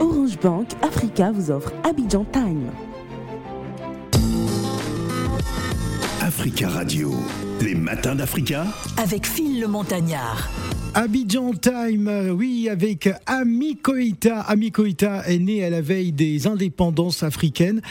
Orange Bank Africa vous offre Abidjan Time. Africa Radio, les matins d'Africa. Avec Phil le Montagnard. Abidjan Time, oui, avec Ami Koïta. Ami Koïta est né à la veille des indépendances africaines,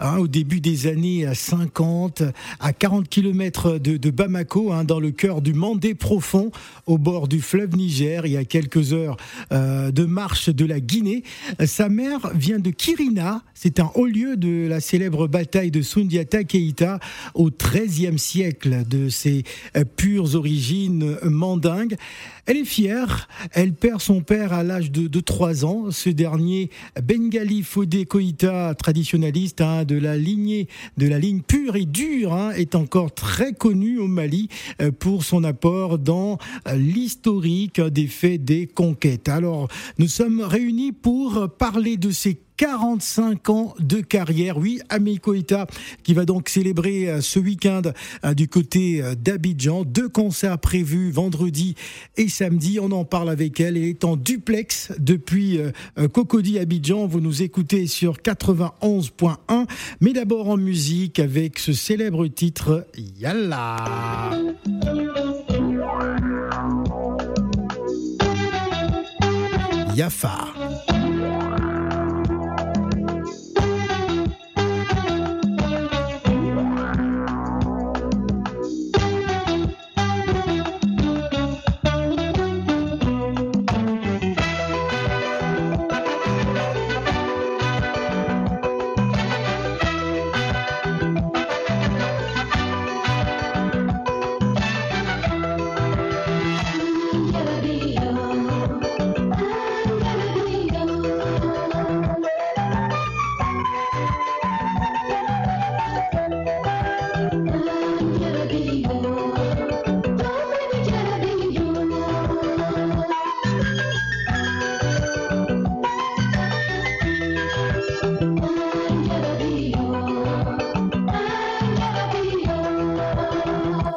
hein, au début des années 50, à 40 km de, Bamako, hein, dans le cœur du Mandé profond, au bord du fleuve Niger, il y a quelques heures euh, de marche de la Guinée. Sa mère vient de Kirina, c'est un haut lieu de la célèbre bataille de Sundiata Keïta au XIIIe siècle, de ses euh, pures origines mandingues. Elle est fière, elle perd son père à l'âge de, de 3 ans. Ce dernier, Bengali Fodé Koïta, traditionnaliste hein, de la lignée, de la ligne pure et dure, hein, est encore très connu au Mali euh, pour son apport dans euh, l'historique des faits des conquêtes. Alors, nous sommes réunis pour parler de ces 45 ans de carrière. Oui, Ami Koïta qui va donc célébrer euh, ce week-end euh, du côté euh, d'Abidjan. Deux concerts prévus vendredi et samedi. On en parle avec elle. Elle est en duplex depuis Cocody Abidjan. Vous nous écoutez sur 91.1. Mais d'abord en musique avec ce célèbre titre Yalla. Yafa.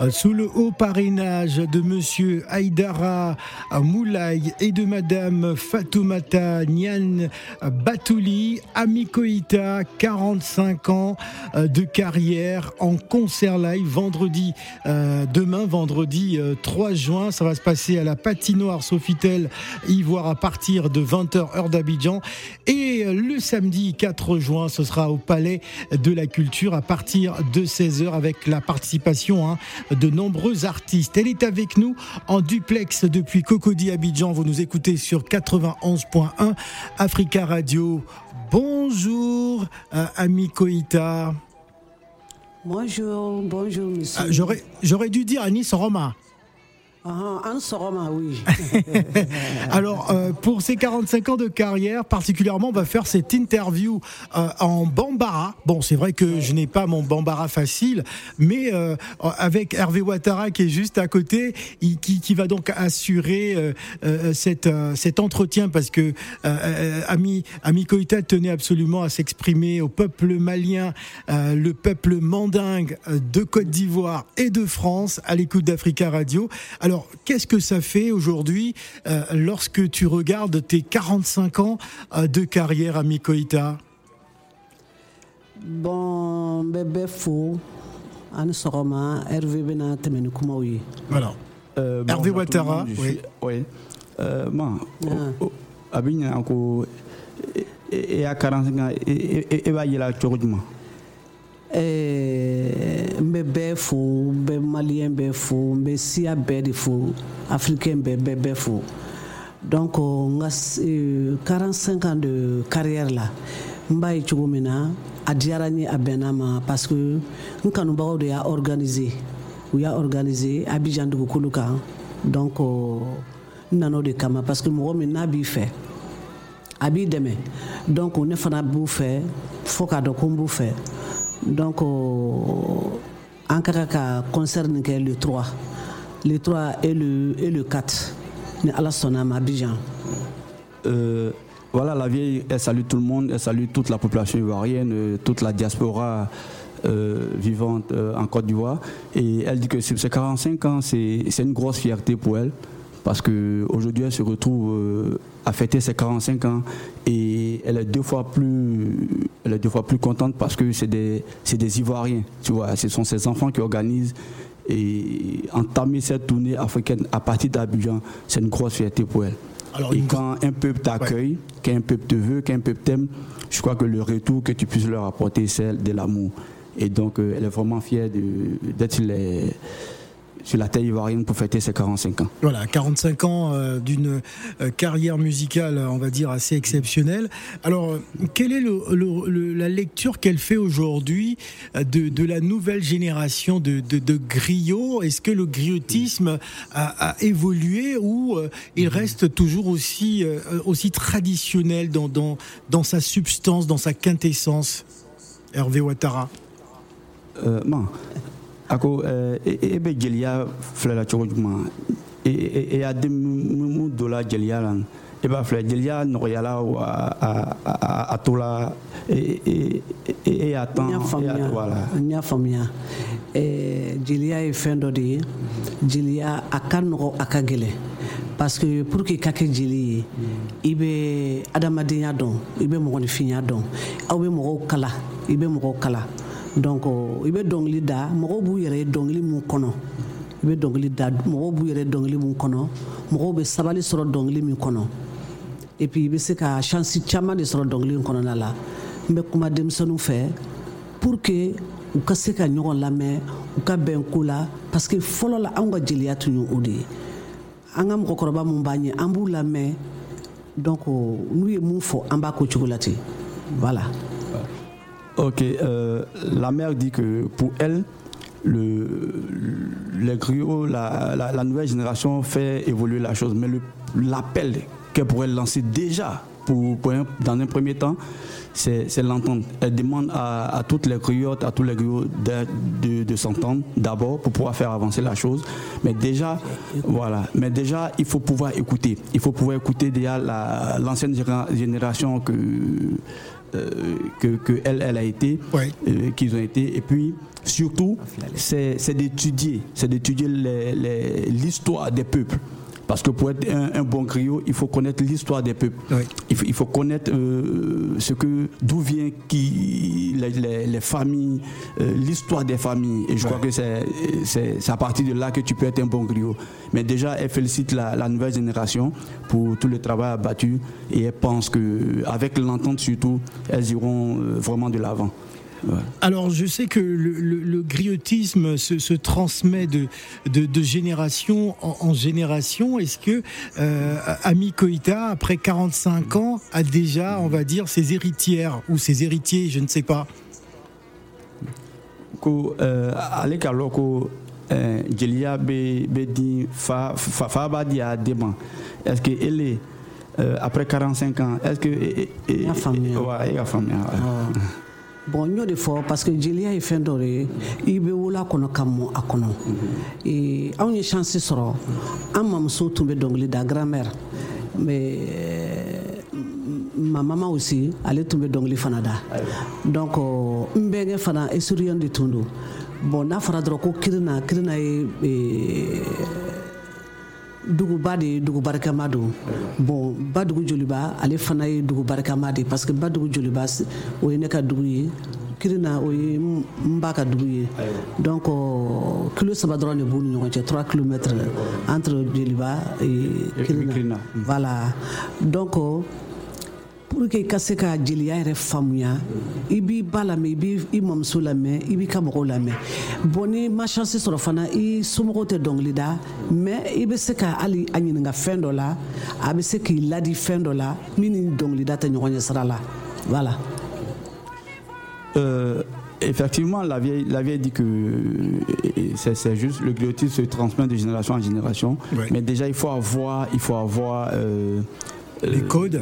Sous le haut parrainage de monsieur Aïdara Moulay et de madame Fatoumata Nian Batouli, Amikoïta, 45 ans euh, de carrière en concert live vendredi, euh, demain, vendredi 3 euh, juin. Ça va se passer à la patinoire Sofitel Ivoire à partir de 20h heure d'Abidjan. Et le samedi 4 juin, ce sera au Palais de la Culture à partir de 16h avec la participation hein, de nombreux artistes. Elle est avec nous en duplex depuis Cocody Abidjan. Vous nous écoutez sur 91.1 Africa Radio. Bonjour, euh, ami Koïta. Bonjour, bonjour, monsieur. Ah, j'aurais dû dire Anis Roma. Ah, un oui. Alors, euh, pour ces 45 ans de carrière, particulièrement, on va faire cette interview euh, en bambara. Bon, c'est vrai que je n'ai pas mon bambara facile, mais euh, avec Hervé Ouattara qui est juste à côté, qui, va donc assurer cette, cet entretien parce que Ami, Ami Koïta tenait absolument à s'exprimer au peuple malien, le peuple mandingue de Côte d'Ivoire et de France à l'écoute d'Africa Radio. Qu'est-ce que ça fait aujourd'hui euh, lorsque tu regardes tes 45 ans euh, de carrière à Mikoïta Bon, bébé fou, Anne Soroma, Hervé Bena Temenukoumaoui. Voilà. Euh, bon, Hervé Ouattara, oui. Oui. Euh, bon, Abignan, encore. Et à 45 ans, et va y aller à n bɛ bɛɛ fo n bɛ maliyɛn bɛɛ fo n bɛ siya bɛɛ de fo africain bɛɛ bɛɛ bɛɛ fo. Donc n ka 45 ans de carrière la n b'a ye cogo min na a diyara n ye a bɛnna ma parce que n kanubagaw de y'a organiser. U y'a organiser Abidjan dugukolo kan. Donc n nana o de kama parce que mɔgɔ min n'a b'i fɛ a b'i dɛmɛ. Donc ne fana b'u fɛ fo k'a dɔn ko n b'u fɛ donc an ka ka concert nin kɛ le 3 le 3 et le, et le 4 ni ala sɔnna ma Abidjan euh, voilà, la vieille, elle salue tout le monde, elle salue toute la population ivoirienne, euh, toute la diaspora euh, vivante en Côte d'Ivoire. Et elle dit que ces 45 ans, c'est une grosse fierté pour elle, parce qu'aujourd'hui, elle se retrouve euh, à fêter ses 45 ans. Et elle est deux fois plus, elle est deux fois plus contente parce que c'est des, des Ivoiriens, tu vois. Ce sont ses enfants qui organisent et entamer cette tournée africaine à partir d'Abidjan, c'est une grosse fierté pour elle. Alors, et une- quand un peuple t'accueille, quand un peuple te veut, quand un peuple t'aime, je crois que le retour que tu puisses leur apporter, c'est de l'amour. Et donc, euh, elle est vraiment fière d'être les- sur la terre ivoirienne pour fêter ses 45 ans. Voilà, 45 ans euh, d'une euh, carrière musicale, on va dire, assez exceptionnelle. Alors, euh, quelle est le- le- le- la lecture qu'elle fait aujourd'hui de, de la nouvelle génération de, de, de griots? Est-ce que le griotisme a, a évolué ou euh, il reste toujours aussi, aussi traditionnel dans, dans, dans sa substance, dans sa quintessence? Hervé Ouattara Euh, ako eh, e e bɛ jeliya filɛ la cogo juman e e- e y'a den mun mun donna jeliya la. E b'a filɛ jeliya nɔgɔyala wa a a a- a to la e e e- e y'a tan n y'a e y'a faamuya. voilà n y'a faamuya. Eh, jeliya ye fɛn dɔ de ye. Jeliya a ka nɔgɔ a ka gɛlɛn. Parce que pour que i ka kɛ jeli ye i bɛ adamadenya dɔn i bɛ mɔgɔninfinya dɔn. Aw bɛ mɔgɔw kala i bɛ mɔgɔw kala donc i bɛ dɔnkili da. Mɔgɔw b'u yɛrɛ ye dɔnkili mun kɔnɔ. I bɛ dɔnkili da. Mɔgɔw b'u yɛrɛ ye dɔnkili mun kɔnɔ. Mɔgɔw bɛ sabali sɔrɔ dɔnkili min kɔnɔ. Et puis i bɛ se ka chance caman de sɔrɔ dɔnkili in kɔnɔna la. N bɛ kuma denmisɛnninw fɛ. Pour que u ka se ka ɲɔgɔn lamɛn u ka bɛn ko la. Parce que fɔlɔ la anw ka jeliya tun ye o de ye. An ka mɔgɔkɔrɔba mun b'an ɲɛ an b'u lamɛn. Donc n'u ye mun fɔ an b'a ko cogo la ten. Voilà Ok, euh, la mère dit que pour elle, le, les griots, la, nouvelle génération fait évoluer la chose. Mais l'appel qu'elle pourrait lancer déjà, pour, dans un premier temps, c'est l'entendre. Elle demande à, toutes les griottes, à tous les griots de, de- s'entendre d'abord pour pouvoir faire avancer la chose. Mais déjà, voilà. Mais déjà, il faut pouvoir écouter. Il faut pouvoir écouter déjà la- l'ancienne génération que que, que elle, elle a été, Ouais. euh, qu'ils ont été. Et puis, surtout, c'est c'est d'étudier, c'est d'étudier l'histoire des peuples. Parce que pour être un, un bon griot, il faut connaître l'histoire des peuples. Il, faut, il faut connaître euh, ce que d'où vient qui les, les- les familles, euh, l'histoire des familles. Et je crois que c'est à partir de là que tu peux être un bon griot. Mais déjà, elle félicite la, la nouvelle génération pour tout le travail abattu et elle pense que avec l'entente surtout, elles iront euh, vraiment de l'avant. Ouais. Alors, je sais que le, le- le griotisme se, se transmet de, de, de génération en, en génération. Est-ce que euh, Ami Koïta, après 45 ans, a déjà, on va dire, ses héritières ou ses héritiers, je ne sais pas? Ko euh, ale ka lɔn ko euh, jeliya bɛ bɛ di fa fa, fa b'a di a den ma est ce que ele euh, après 45 ans est ce que N y'a faamuya. wa e ka faamuya wa. Bon n y'o de fɔ parce que jeliya ye fɛn dɔ de ye. I bɛ wolo a kɔnɔ ka mɔ a kɔnɔ. Eh, anw ye chance sɔrɔ. An mamuso tun bɛ dɔnkili da grand-mère. Mais ma mama aussi ale tun bɛ dɔnkili fana da. Donc n bɛnkɛ fana esuriyen de tun don. Bon n'a fɔra dɔrɔn ko kirina kirina ye duguba de dugu barikama don bon badugu joliba ale fana ye dugu barikama de parce que badugu joliba o ye ne ka dugu ye. Kirina o ye n ba ka dugu ye. Donc euh, kilo saba dɔrɔn de b'u ni ɲɔgɔn cɛ 3 kilomètres entre joliba et kirina. Kirina. voilà. Donc euh, pour que i ka se ka jeliya yɛrɛ faamuya i b'i ba lamɛn i b'i i mamuso lamɛn i b'i ka mɔgɔw lamɛn bɔn ni ma chance sɔrɔ fana i somɔgɔw tɛ dɔnkili da mɛ i bɛ se ka hali a ɲininka fɛn dɔ la a bɛ se k'i ladi fɛn dɔ la min ni dɔnkilida tɛ ɲɔgɔn ɲɛ sira la. Voilà. Euh, effectivement, la vieille, la vieille dit que euh, c'est c'est juste le griotisme se transmet de génération en génération. Ouais. Mais déjà, il faut avoir, il faut avoir euh, Les euh, codes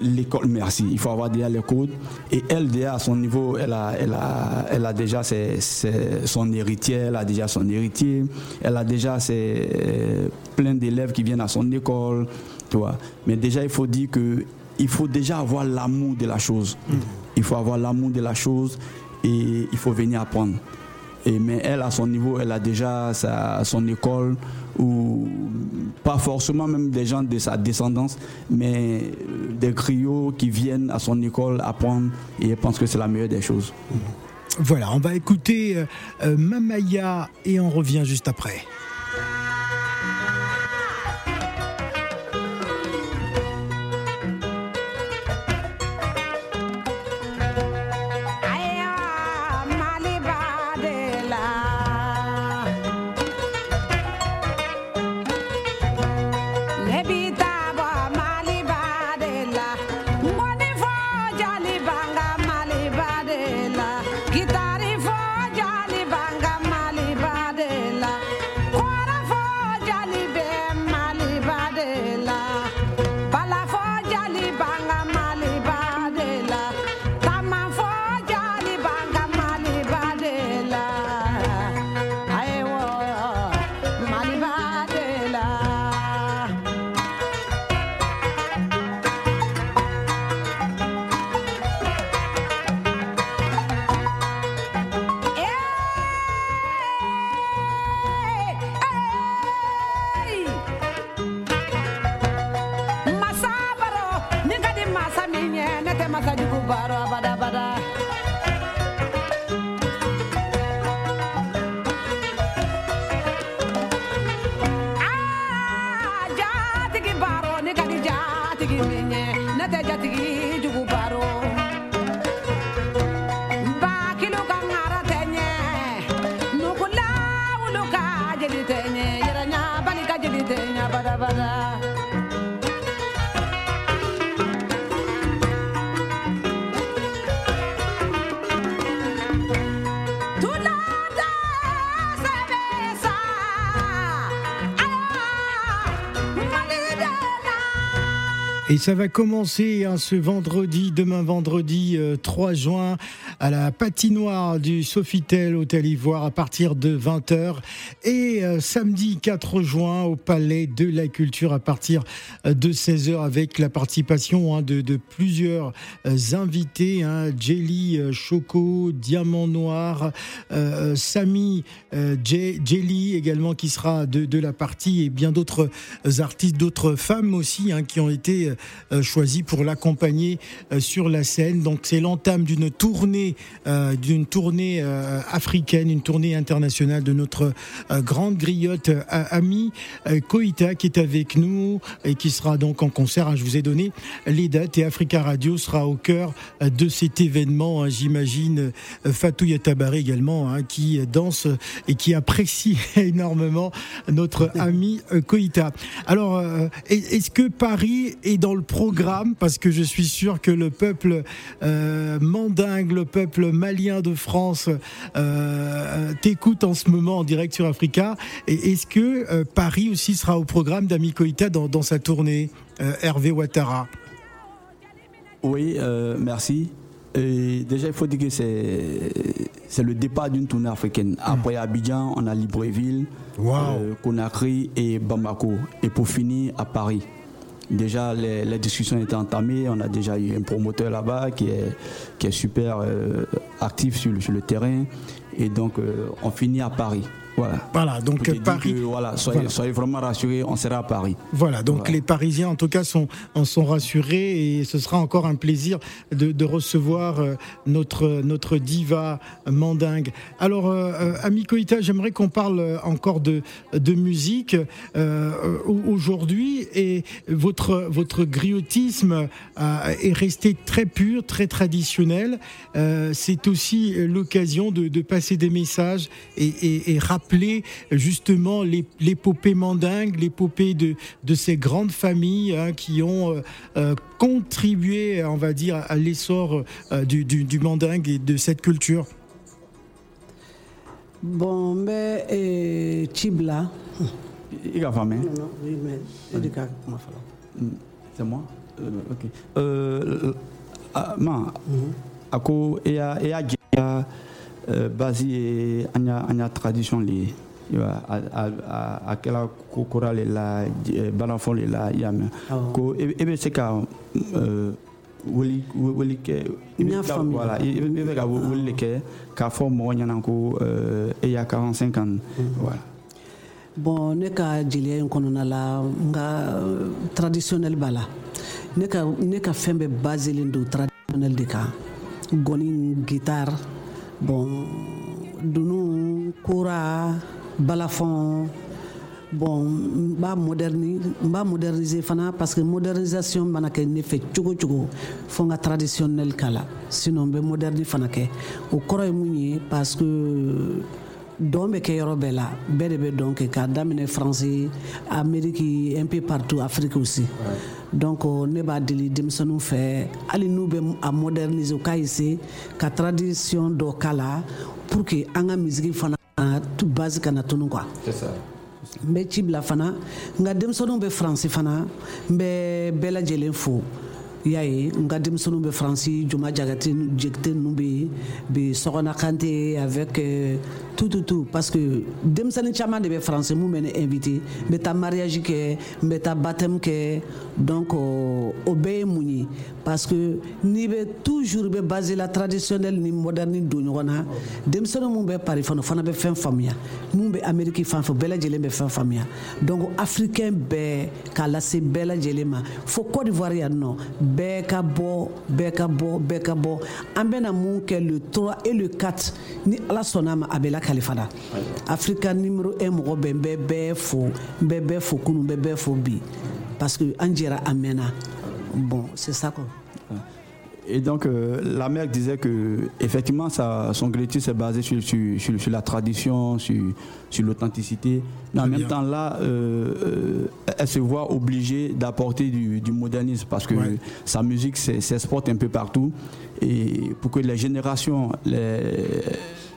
L'école, merci. Il faut avoir déjà les codes. Et elle, déjà, à son niveau, elle a, elle a, elle a déjà ses- ses- son héritier, elle a déjà son héritier, elle a déjà ses, euh, plein d'élèves qui viennent à son école, tu vois. Mais déjà, il faut dire que il faut déjà avoir l'amour de la chose. Il faut avoir l'amour de la chose et il faut venir apprendre. Mais elle, à son niveau, elle a déjà sa, son école, ou pas forcément même des gens de sa descendance, mais euh, des griots qui viennent à son école apprendre, et elle pense que c'est la meilleure des choses. Voilà, on va écouter euh, euh, Mamaya et on revient juste après. Et ça va commencer hein, ce vendredi, demain vendredi 3 euh, juin, à la patinoire du Sofitel Hôtel Ivoire à partir de 20h. Et euh, samedi 4 juin au Palais de la Culture à partir euh, de 16h avec la participation hein, de, plusieurs invités. Hein, Jelly Choco, Diamant Noir, Samy Jelly également qui sera de, la partie et bien d'autres artistes, d'autres femmes aussi qui ont été euh, choisi pour l'accompagner euh, sur la scène. Donc c'est l'entame d'une tournée, euh, d'une tournée africaine, une tournée internationale de notre grande griotte amie Koïta qui est avec nous et qui sera donc en concert. Hein, je vous ai donné les dates et Africa Radio sera au cœur de cet événement. Hein, j'imagine Fatou Yatabari également hein, qui danse et qui apprécie énormément notre ami Koïta. Alors, est-ce que Paris est dans le programme? Parce que je suis sûr que le peuple euh, mandingue, le peuple malien de France euh, t'écoute en ce moment en direct sur Africa. Et est-ce que euh, Paris aussi sera au programme d'Ami Koïta dans, dans, sa tournée, Hervé Ouattara? Oui, merci. Et déjà, il faut dire que c'est le départ d'une tournée africaine. Après Abidjan, on a Libreville, Conakry et Bamako. Et pour finir, à Paris. Déjà, les, discussions étaient entamées. On a déjà eu un promoteur là-bas qui est, super euh, actif sur, sur, le terrain. Et donc, euh, on finit à Paris. Voilà. donc Paris. voilà, soyez, vraiment rassurés, on sera à Paris. Voilà, donc les Parisiens en tout cas sont, en sont rassurés et ce sera encore un plaisir de, recevoir euh, notre, notre diva mandingue. Alors, euh, euh, Ami Koïta, j'aimerais qu'on parle encore de, de musique aujourd'hui et votre, votre griotisme est resté très pur, très traditionnel. C'est aussi l'occasion de, passer des messages et, et, et rappeler justement l'épopée mandingue, l'épopée de, de ces grandes familles hein, qui ont euh, euh, contribué, on va dire, à l'essor euh, du, du, mandingue et de cette culture Bon, mais Chibla. Il a famille. Non, non, oui, mais mm. c'est moi Ok. Euh, ah, ma, mm-hmm. ako, et a, a, Euh, basé an y'a tradition le ye a kɛla kokora le la le la i y'a mɛn ko e bɛ se ka wuli kɛ i bɛ y'a ka- kɛ k'a fɔ mɔgɔ ɲɛna ko euh, e y'a 45 ans. Voilà. Bon ne ka jeliya in kɔnɔna la n ka euh, traditionnel b'a la. Ne ka ne ka fɛn bɛɛ baselen don traditionnel de kan. Gɔni guitare bon dunu kora balafɔn bon n b'a moderni b'a moderniser fana parce que modernisation mana kɛ ne fɛ cogo cogo fo traditionnel k'a la sinon n moderni fana kɛ o kɔrɔ ye parce que dɔn bɛ kɛ yɔrɔ bɛɛ la bɛɛ de bɛ dɔn kɛ k'a daminɛ un peu partout afrique aussi donc euh, ne b'a deli denmisɛnninw fɛ. Hali n'u bɛ a moderniser u k'a essayer ka tradition dɔ k'a la pour que an ka misiki fana tu base kana tunu ça. N bɛ ci bila fana. Nka denmisɛnninw bɛ faransi fana. N bɛ bɛɛ lajɛlen fo. Y'a ye n ka denmisɛnninw bɛ faransi juma jagate jegite ninnu bɛ yen. Bi sɔgɔna kante avec euh, tout tout tout. Parce que denmisɛnnin caman de bɛ faransi mun bɛ invité n mariage kɛ n baptême kɛ donc euh, o bɛɛ parce que n'i bɛ toujours bɛ basé la traditionnel ni moderne don ɲɔgɔn na denmisɛnnin mun bɛ pari fana o fana bɛ fɛn faamuya amériki fan fɛ bɛɛ lajɛlen bɛ fɛn faamuya donc africain bɛɛ k'a lase bɛɛ lajɛlen ma. Fo côte d'ivoire yan nɔ bɛɛ ka bɔ bɛɛ ka bɔ bɛɛ ka bɔ an bɛna mun kɛ le 3 et le 4 ni ala sɔnna ma a la afrika numéro 1 mɔgɔ bɛ bɛ bɛɛ fo n bɛ bɛɛ fo kunu n bɛ bɛɛ fo bi. Parce que an jɛra a mɛnna bon c'est ça quoi Et donc, euh, la mère disait que effectivement, son collectif s'est basé sur, sur, sur- sur la tradition, sur, sur l'authenticité. Mais en même bien. temps, là, euh, euh, elle se voit obligée d'apporter du, du modernisme parce que Ouais. sa musique s'e- s'exporte un peu partout. Et pour que les générations, les,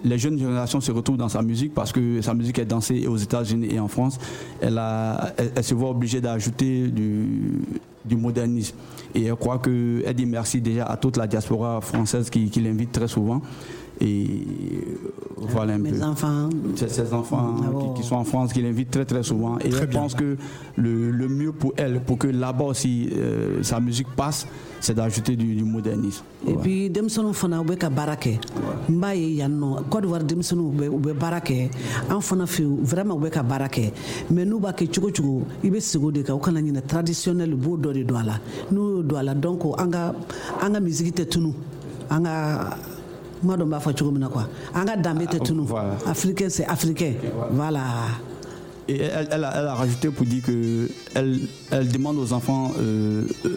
les jeunes générations se retrouvent dans sa musique, parce que sa musique est dansée aux États-Unis et en France, elle, a, elle, elle se voit obligée d'ajouter du, du modernisme. Et elle croit que, elle dit merci déjà à toute la diaspora française qui, qui l'invite très souvent. Et voilà un peu. enfants C'est ses enfants Ah qui- bon. qui, sont en France, qui l'invitent très très souvent. Et Très elle bien. pense que le, le mieux pour elle, pour que là-bas aussi euh, sa musique passe, c'est d'ajouter du, du modernisme. et Ouais. puis denmisɛnninw fana u bɛ ka baara kɛ n b'a ye yan nɔ côte d'ivoire denmisɛnninw u bɛ u bɛ baara kɛ an fana fɛ yen vraiment u bɛ ka baara kɛ mais n'u b'a kɛ cogo cogo i bɛ sigi o de kan u kana ɲinɛ traditionnel u b'o dɔ de don a la n'u y'o don a la donc an ka an ka misiki tɛ tunu an ka n ma dɔn n b'a fɔ cogo min na quoi an ka danbe tɛ tunu voilà. africain c'est africain voilà Et elle, elle a, elle a rajouté pour dire que elle, elle demande aux enfants euh, euh,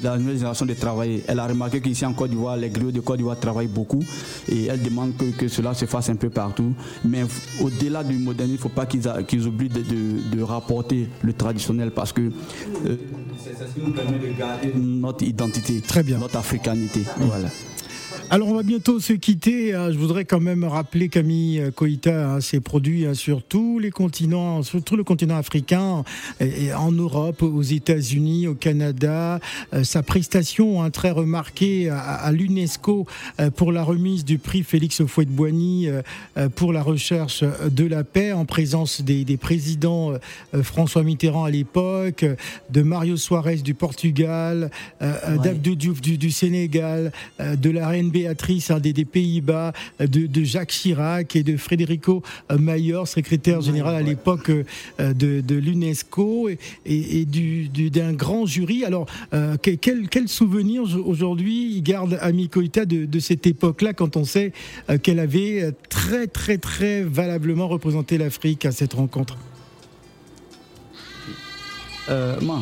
de la nouvelle génération de travailler. Elle a remarqué qu'ici en Côte d'Ivoire, les griots de Côte d'Ivoire travaillent beaucoup et elle demande que, que cela se fasse un peu partout. Mais au-delà du modernisme, il ne faut pas qu'ils qu'ils oublient de, de- de rapporter le traditionnel parce que euh, c'est c'est ce qui nous permet de garder notre identité, Très bien. notre africanité. Voilà. Alors on va bientôt se quitter. hein. Je voudrais quand même rappeler Camille Koïta hein, s'est produit hein, sur tous les continents, sur tout le continent africain, et, en Europe, aux États-Unis, au Canada. Euh, sa prestation hein, très remarquée à, à l'UNESCO euh, pour la remise du prix Félix Houphouët-Boigny euh, euh, pour la recherche de la paix en présence des, des présidents euh, François Mitterrand à l'époque, euh, de Mario Soares du Portugal, euh, euh, Ouais. d'Abdou Diouf du, du Sénégal, euh, de la reine Hein, des, des Pays-Bas, euh, de, de Jacques Chirac et de Federico euh, Mayor, secrétaire général à l'époque euh, de, de l'UNESCO et, et- et du- du- d'un grand jury. Alors, euh, que- quel, quel souvenir aujourd'hui garde Ami Koïta de, de cette époque-là quand on sait qu'elle avait très très très valablement représenté l'Afrique à cette rencontre? Euh, ma,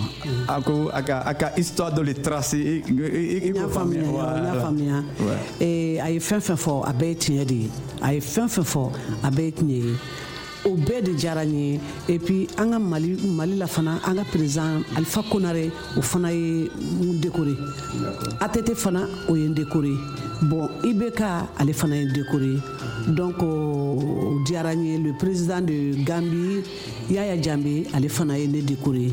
ako, aka, aka histoire de le n y'a faamuya n y'a faamuya ee a ye fɛn fɛn fɔ a bɛɛ ye tiɲɛ de ye a ye fɛn fɛn fɔ a bɛɛ ye tiɲɛ ye o bɛɛ de diyara n ye. Et puis an ka mali mali la fana an ka président alifa konare o fana ye n décoré. ATT fana o ye n décoré. Bon IBK ale fana ye décoré. Donc o diyara n ye le président de Gambie Yaya Jammeh ale fana ye ne décoré.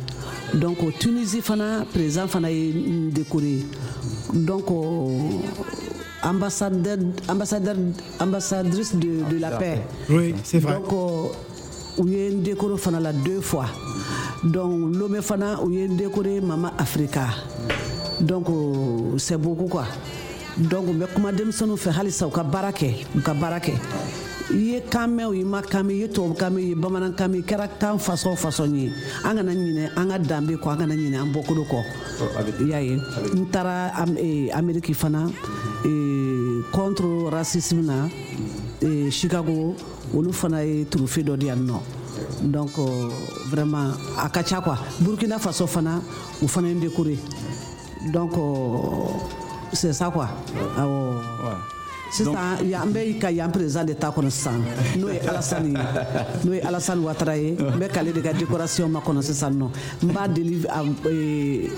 Donc o Tunisie fana président fana ye n décoré. Donc ambassadeur ambassadeur ambassadrice de, de la paix. Oui, c'est vrai. donc euh, u ye n décoré fana la deux fois. Donc lomé fana u ye n décoré mama africa. Donc euh, c'est beaucoup quoi. Donc n bɛ kuma denmisɛnninw fɛ halisa u ka baara kɛ u ka baara kɛ i ye kan mɛn o i ma kan mɛn i ye tubabukan mɛn i ye bamanankan mɛn i kɛra kan fasɔn fasɔn ye an kana ɲinɛ an ka danbe kɔ an kana ɲinɛ an bɔkolo kɔ i y'a ye n taara Am- ameriki fana eh, contre racisme na eh, chicago olu fana ye turufe dɔ di yan nɔ. Donc euh, vraiment a ka ca quoi. Burkina faso fana u fana ye n décoré donc euh, c'est ça quoi. Awɔ. Sisan yan n bɛ ka yan président de ta kɔnɔ sisan. N'o ye alasani ye. N'o ye alasani watara ye. N bɛ k'ale de ka décoration ma kɔnɔ sisan nɔ. N b'a deli a eh,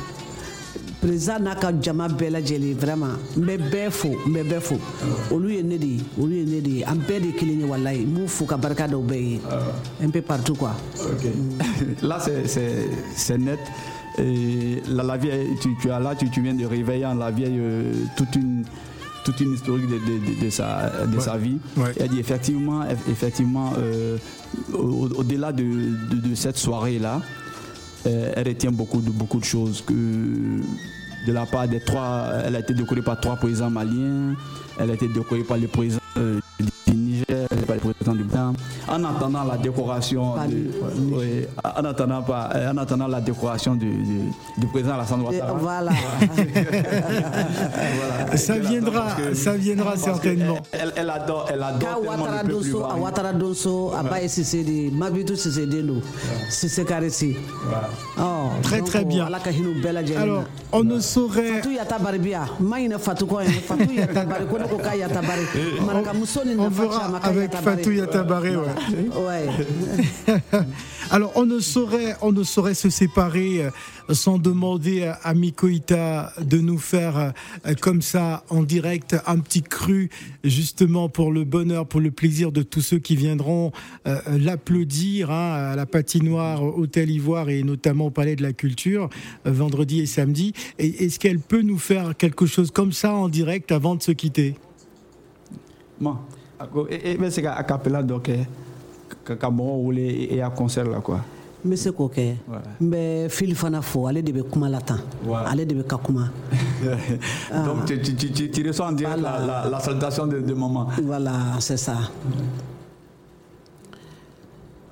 président n'a ka jama bɛɛ lajɛlen vraiment. N bɛ bɛɛ fo n bɛ bɛɛ fo. Olu ye ne de ye olu ye ne de ye. An bɛɛ de ye kelen ye walayi n b'u fo ka barika da u bɛɛ ye. Un peu partout quoi. Là, c'est- c'est c'est net. Et la, la vieille, tu, tu as là, tu, tu viens de réveiller en la vieille euh, toute une toute une historique de, de- de- de sa, de sa vie. Ouais. Elle dit effectivement, eff- effectivement, euh, au- au-delà de, de- de cette soirée-là, euh, elle retient beaucoup de, beaucoup de choses que de la part des trois, elle a été décorée par trois présidents maliens, elle a été décorée par le président euh, président du Bénin. En attendant la décoration, oui, en attendant pas, en attendant la décoration du, du- du président Alassane Ouattara. voilà Voilà. Ça viendra, que- ça viendra certainement. Elle, elle adore, elle adore ye sise de Très, très bien. Alors, on ne saurait. ni On nafa verra avec Fatou Yatabaré. ouais. ouais. Alors, on ne saurait, se séparer euh, sans demander à, Mikoïta de nous faire euh, comme ça en direct un petit cru, justement pour le bonheur, pour le plaisir de tous ceux qui viendront euh, l'applaudir hein, à la patinoire Hôtel Ivoire et notamment au Palais de la Culture vendredi et samedi. Est-ce qu'elle peut nous faire quelque chose comme ça en direct avant de se quitter? Bon, ako- bɛ se ka a cappella dɔ kɛ ka- mɔgɔw wele e- e a concert la quoi. n bɛ se k'o kɛ Ouais. n bɛ fili fana fo ale de bɛ kuma la tan Ouais. ale de bɛ ka kuma Donc tu, tu, tu, tu- tu reçois en direct la, Voilà. la, la salutation de, de maman. voilà c'est ça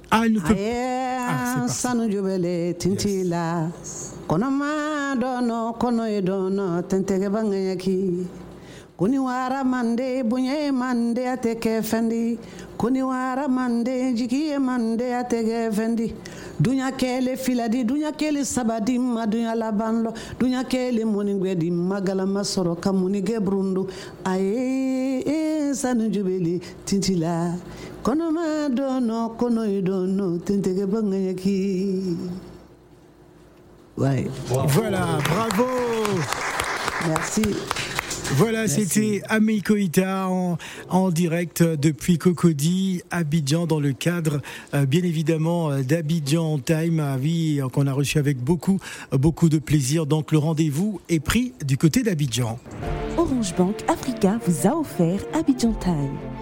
Ah, Ah, c'est parti. sanu jubele tinti la kɔnɔma dɔnɔ kɔnɔ ye dɔnɔ tɛntɛgɛ banŋɛɲɛki ko ni wara mande bonya mande a tɛ kɛ fɛndi mande jigi ye mande a tɛ kɛ fɛndi duɲa kɛle filadi duɲa kɛle sabadi ma duɲa laban lɔ duɲa kɛle mɔnigwɛ di ma galama sɔrɔ ka munigɛ burundu a ye e sanu jubele tinti la kɔnɔma dɔnɔ kɔnɔ ye dɔnɔ tɛntɛgɛ banŋɛɲɛki ouais Voilà, bravo. Merci Voilà, c'était Ami Koïta en, en direct depuis Cocody, Abidjan, dans le cadre, euh, bien évidemment, euh, d'Abidjan Time, à vie euh, qu'on a reçu avec beaucoup, beaucoup de plaisir. Donc, le rendez-vous est pris du côté d'Abidjan. Orange Bank Africa vous a offert Abidjan Time.